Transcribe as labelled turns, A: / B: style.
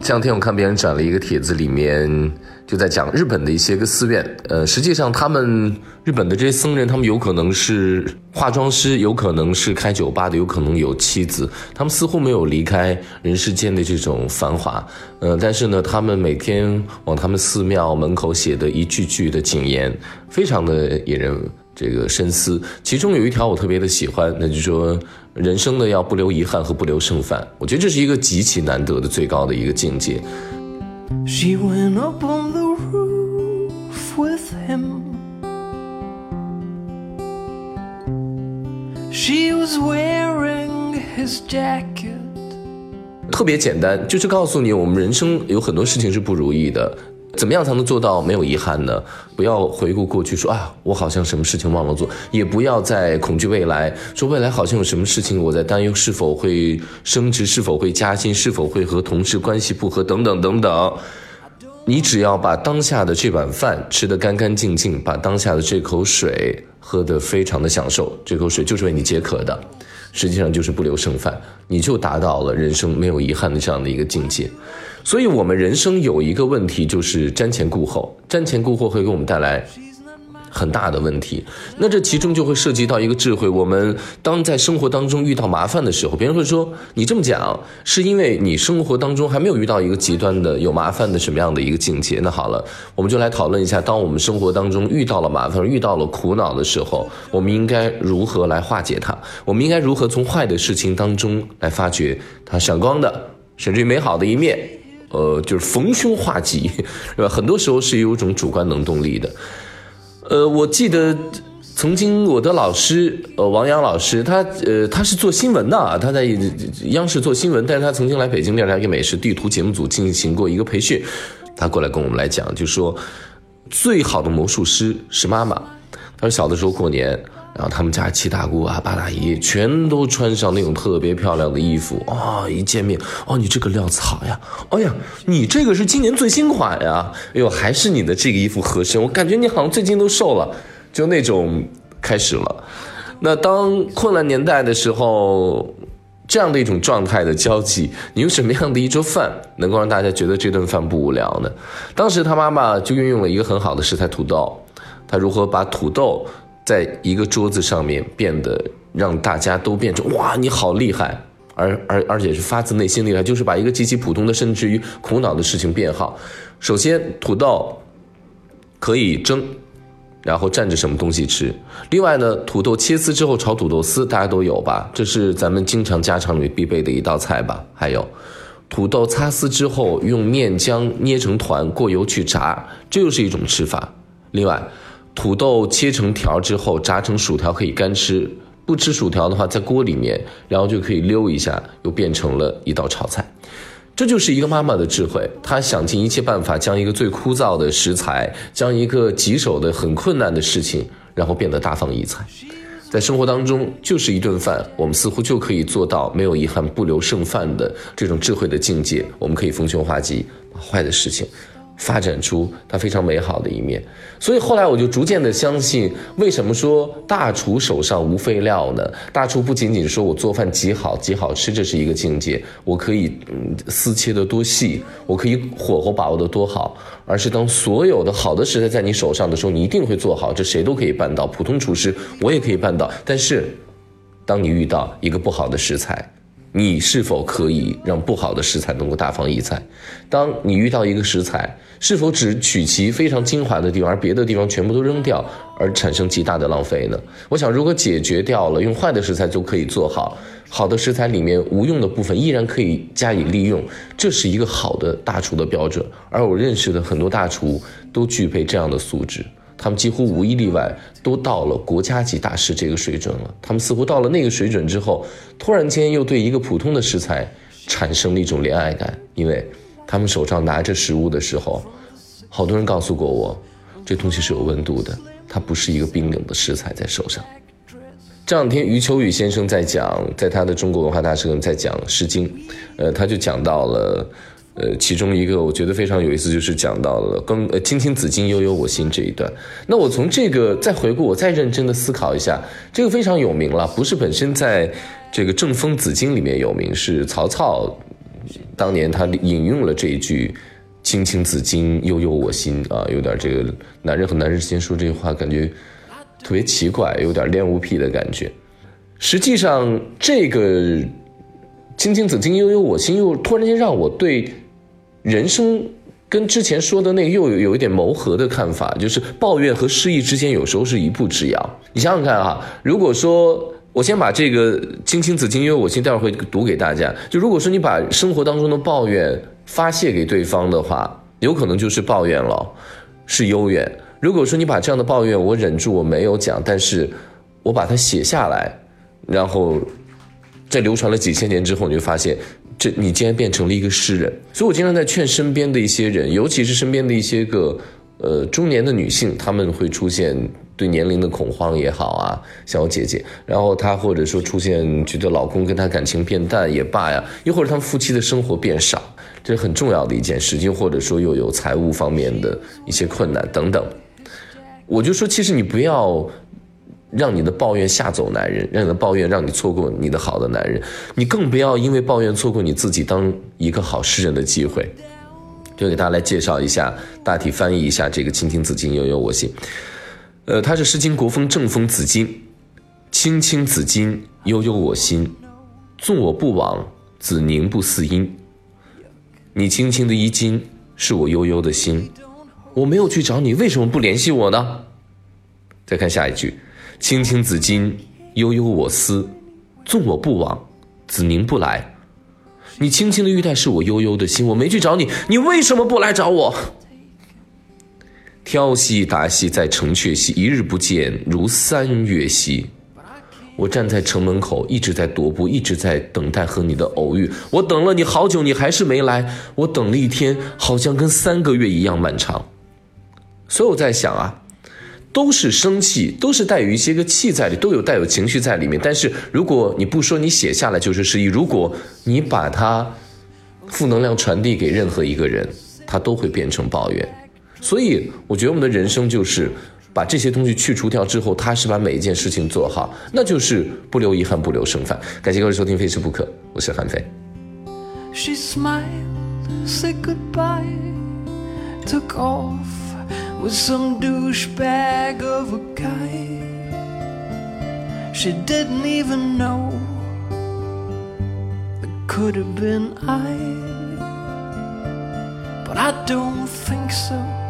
A: 这两天我看别人转了一个帖子，里面就在讲日本的一些个寺院。呃，实际上他们日本的这些僧人，他们有可能是化妆师，有可能是开酒吧的，有可能有妻子。他们似乎没有离开人世间的这种繁华。呃，但是呢，他们每天往他们寺庙门口写的一句句的谨言，非常的引人这个深思。其中有一条我特别的喜欢，那就是说。人生呢，要不留遗憾和不留剩饭，我觉得这是一个极其难得的最高的一个境界。She went up on the roof with him. She was wearing his jacket. 特别简单，就是告诉你，我们人生有很多事情是不如意的。怎么样才能做到没有遗憾呢？不要回顾过去，说啊，我好像什么事情忘了做；也不要再恐惧未来，说未来好像有什么事情我在担忧，是否会升职，是否会加薪，是否会和同事关系不和，等等等等。你只要把当下的这碗饭吃得干干净净，把当下的这口水喝得非常的享受，这口水就是为你解渴的，实际上就是不留剩饭，你就达到了人生没有遗憾的这样的一个境界。所以，我们人生有一个问题，就是瞻前顾后。瞻前顾后会给我们带来很大的问题。那这其中就会涉及到一个智慧。我们当在生活当中遇到麻烦的时候，别人会说：“你这么讲，是因为你生活当中还没有遇到一个极端的有麻烦的什么样的一个境界？”那好了，我们就来讨论一下：当我们生活当中遇到了麻烦、遇到了苦恼的时候，我们应该如何来化解它？我们应该如何从坏的事情当中来发掘它闪光的，甚至于美好的一面？呃，就是逢凶化吉，是 吧？很多时候是有一种主观能动力的。呃，我记得曾经我的老师，呃，王阳老师，他呃，他是做新闻的，他在央视做新闻，但是他曾经来北京电视台给美食地图节目组进行过一个培训，他过来跟我们来讲，就说最好的魔术师是妈妈。他说小的时候过年。然后他们家七大姑啊八大姨全都穿上那种特别漂亮的衣服啊！一见面，哦，你这个料子好呀！哎呀，你这个是今年最新款呀！哎呦，还是你的这个衣服合身，我感觉你好像最近都瘦了，就那种开始了。那当困难年代的时候，这样的一种状态的交际，你用什么样的一桌饭能够让大家觉得这顿饭不无聊呢？当时他妈妈就运用了一个很好的食材——土豆，他如何把土豆。在一个桌子上面变得让大家都变成哇你好厉害，而而而且是发自内心厉害，就是把一个极其普通的甚至于苦恼的事情变好。首先土豆可以蒸，然后蘸着什么东西吃。另外呢，土豆切丝之后炒土豆丝，大家都有吧？这是咱们经常家常里必备的一道菜吧？还有土豆擦丝之后用面浆捏成团过油去炸，这又是一种吃法。另外。土豆切成条之后，炸成薯条可以干吃。不吃薯条的话，在锅里面，然后就可以溜一下，又变成了一道炒菜。这就是一个妈妈的智慧，她想尽一切办法，将一个最枯燥的食材，将一个棘手的、很困难的事情，然后变得大放异彩。在生活当中，就是一顿饭，我们似乎就可以做到没有遗憾、不留剩饭的这种智慧的境界。我们可以逢凶化吉，把坏的事情。发展出它非常美好的一面，所以后来我就逐渐的相信，为什么说大厨手上无废料呢？大厨不仅仅说我做饭极好极好吃，这是一个境界，我可以嗯丝切得多细，我可以火候把握得多好，而是当所有的好的食材在你手上的时候，你一定会做好，这谁都可以办到，普通厨师我也可以办到。但是，当你遇到一个不好的食材，你是否可以让不好的食材能够大放异彩？当你遇到一个食材，是否只取其非常精华的地方，而别的地方全部都扔掉，而产生极大的浪费呢？我想，如果解决掉了，用坏的食材就可以做好，好的食材里面无用的部分依然可以加以利用，这是一个好的大厨的标准。而我认识的很多大厨都具备这样的素质。他们几乎无一例外都到了国家级大师这个水准了。他们似乎到了那个水准之后，突然间又对一个普通的食材产生了一种怜爱感，因为他们手上拿着食物的时候，好多人告诉过我，这东西是有温度的，它不是一个冰冷的食材在手上。这两天余秋雨先生在讲，在他的《中国文化大师》在讲《诗经》，呃，他就讲到了。呃，其中一个我觉得非常有意思，就是讲到了“更呃，青青子衿，悠悠我心”这一段。那我从这个再回顾，我再认真的思考一下，这个非常有名了，不是本身在这个《正风紫荆》里面有名，是曹操当年他引用了这一句“青青子衿，悠悠我心”啊，有点这个男人和男人之间说这句话，感觉特别奇怪，有点恋物癖的感觉。实际上，这个“青青子衿，悠悠我心”又突然间让我对人生。跟之前说的那个又有有一点谋合的看法，就是抱怨和失意之间有时候是一步之遥。你想想看哈，如果说我先把这个“青青子衿，因为我心”待会儿会读给大家。就如果说你把生活当中的抱怨发泄给对方的话，有可能就是抱怨了，是幽怨。如果说你把这样的抱怨我忍住我没有讲，但是我把它写下来，然后在流传了几千年之后，你就发现。这你竟然变成了一个诗人，所以我经常在劝身边的一些人，尤其是身边的一些个，呃，中年的女性，她们会出现对年龄的恐慌也好啊，像我姐姐，然后她或者说出现觉得老公跟她感情变淡也罢呀，又或者他们夫妻的生活变少，这是很重要的一件事情，或者说又有财务方面的一些困难等等，我就说，其实你不要。让你的抱怨吓走男人，让你的抱怨让你错过你的好的男人，你更不要因为抱怨错过你自己当一个好诗人的机会。就给大家来介绍一下，大体翻译一下这个“青青子衿，悠悠我心”。呃，它是《诗经·国风·正风·子衿》：“青青子衿，悠悠我心。纵我不往，子宁不嗣音。”你轻轻的衣襟，是我悠悠的心。我没有去找你，为什么不联系我呢？再看下一句。青青子衿，悠悠我思。纵我不往，子宁不来。你轻轻的玉带是我悠悠的心，我没去找你，你为什么不来找我？挑兮达兮在城阙兮，一日不见如三月兮。我站在城门口，一直在踱步，一直在等待和你的偶遇。我等了你好久，你还是没来。我等了一天，好像跟三个月一样漫长。所以我在想啊。都是生气，都是带有一些个气在里，都有带有情绪在里面。但是如果你不说，你写下来就是失忆；如果你把它负能量传递给任何一个人，他都会变成抱怨。所以我觉得我们的人生就是把这些东西去除掉之后，踏实把每一件事情做好，那就是不留遗憾，不留剩饭。感谢各位收听《非吃不可》，我是韩非。She smiled, said goodbye, took off. With some douchebag of a guy. She didn't even know it could have been I, but I don't think so.